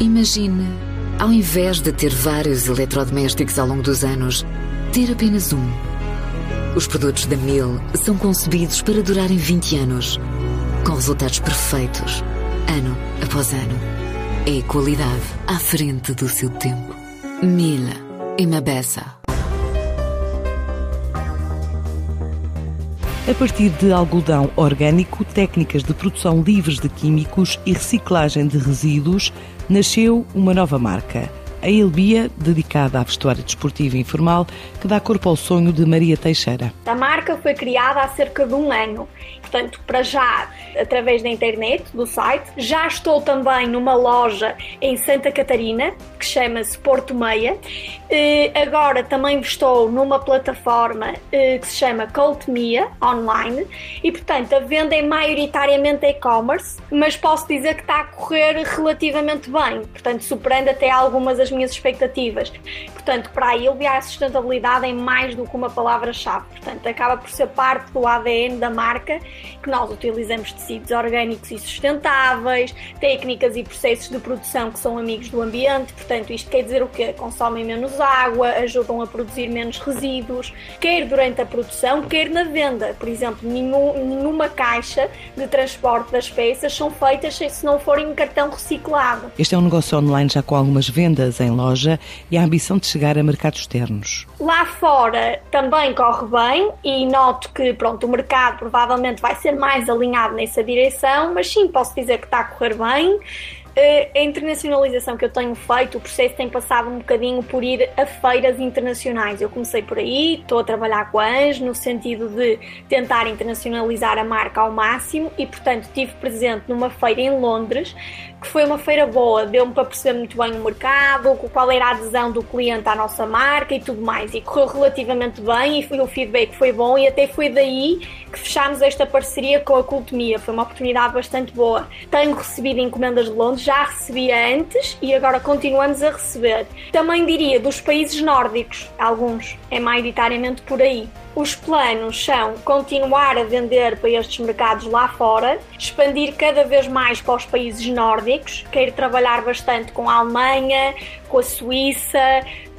Imagine, ao invés de ter vários eletrodomésticos ao longo dos anos, ter apenas um. Os produtos da Mil são concebidos para durarem 20 anos, com resultados perfeitos, ano após ano. É qualidade à frente do seu tempo. Mil e Mabessa. A partir de algodão orgânico, técnicas de produção livres de químicos e reciclagem de resíduos, nasceu uma nova marca. A Elbia, dedicada à vestuária desportiva e informal, que dá corpo ao sonho de Maria Teixeira. A marca foi criada há cerca de um ano portanto, para já, através da internet, do site. Já estou também numa loja em Santa Catarina, que chama-se Porto Meia. Eh, agora também estou numa plataforma eh, que se chama Coltmia online e, portanto, a venda é maioritariamente e-commerce, mas posso dizer que está a correr relativamente bem, portanto, superando até algumas das minhas expectativas. Portanto, para a Ilvia, a sustentabilidade é mais do que uma palavra-chave, portanto, acaba por ser parte do ADN da marca que nós utilizamos tecidos orgânicos e sustentáveis, técnicas e processos de produção que são amigos do ambiente, portanto, isto quer dizer o quê? Consomem menos água, ajudam a produzir menos resíduos, quer durante a produção, quer na venda. Por exemplo, nenhum, nenhuma caixa de transporte das peças são feitas se não forem em cartão reciclado. Este é um negócio online já com algumas vendas em loja e a ambição de chegar a mercados externos. Lá fora também corre bem e noto que pronto, o mercado provavelmente vai ser mais alinhado nessa direção, mas sim, posso dizer que está a correr bem. Eh, a internacionalização que eu tenho feito, o processo tem passado um bocadinho por ir a feiras internacionais. Eu comecei por aí, estou a trabalhar com a ANJ no sentido de tentar internacionalizar a marca ao máximo e, portanto, estive presente numa feira em Londres, que foi uma feira boa, deu-me para perceber muito bem o mercado, qual era a adesão do cliente à nossa marca e tudo mais. E correu relativamente bem e o feedback foi bom e até foi daí que fechámos esta parceria com a Cultomia. Foi uma oportunidade bastante boa. Tenho recebido encomendas de Londres, já recebia antes e agora continuamos a receber. Também diria dos países nórdicos, alguns, é maioritariamente por aí. Os planos são continuar a vender para estes mercados lá fora, expandir cada vez mais para os países nórdicos, quero trabalhar bastante com a Alemanha, com a Suíça,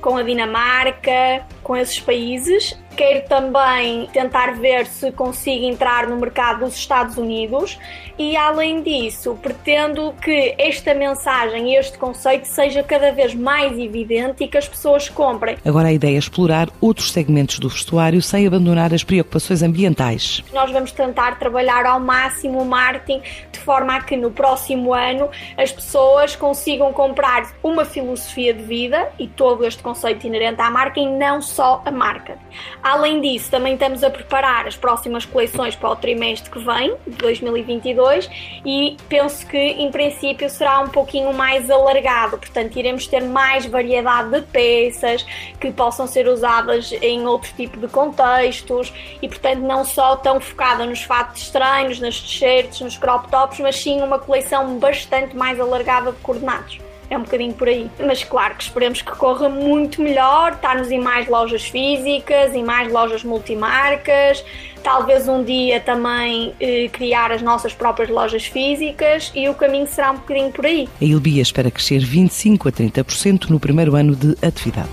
com a Dinamarca, com esses países. Quero também tentar ver se consigo entrar no mercado dos Estados Unidos e, além disso, pretendo que esta mensagem e este conceito seja cada vez mais evidente e que as pessoas comprem. Agora a ideia é explorar outros segmentos do vestuário sem abandonar as preocupações ambientais. Nós vamos tentar trabalhar ao máximo o marketing forma a que no próximo ano as pessoas consigam comprar uma filosofia de vida e todo este conceito inerente à marca e não só a marca. Além disso, também estamos a preparar as próximas coleções para o trimestre que vem, de 2022, e penso que em princípio será um pouquinho mais alargado, portanto, iremos ter mais variedade de peças que possam ser usadas em outro tipo de contextos e, portanto, não só tão focada nos fatos estranhos, nas t-shirts, nos crop tops, mas sim uma coleção bastante mais alargada de coordenados é um bocadinho por aí. Mas claro que esperemos que corra muito melhor, estarmos em mais lojas físicas, em mais lojas multimarcas, talvez um dia também eh, criar as nossas próprias lojas físicas e o caminho será um bocadinho por aí. A Ilbia espera crescer 25 a 30% no primeiro ano de atividade.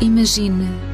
Imagine,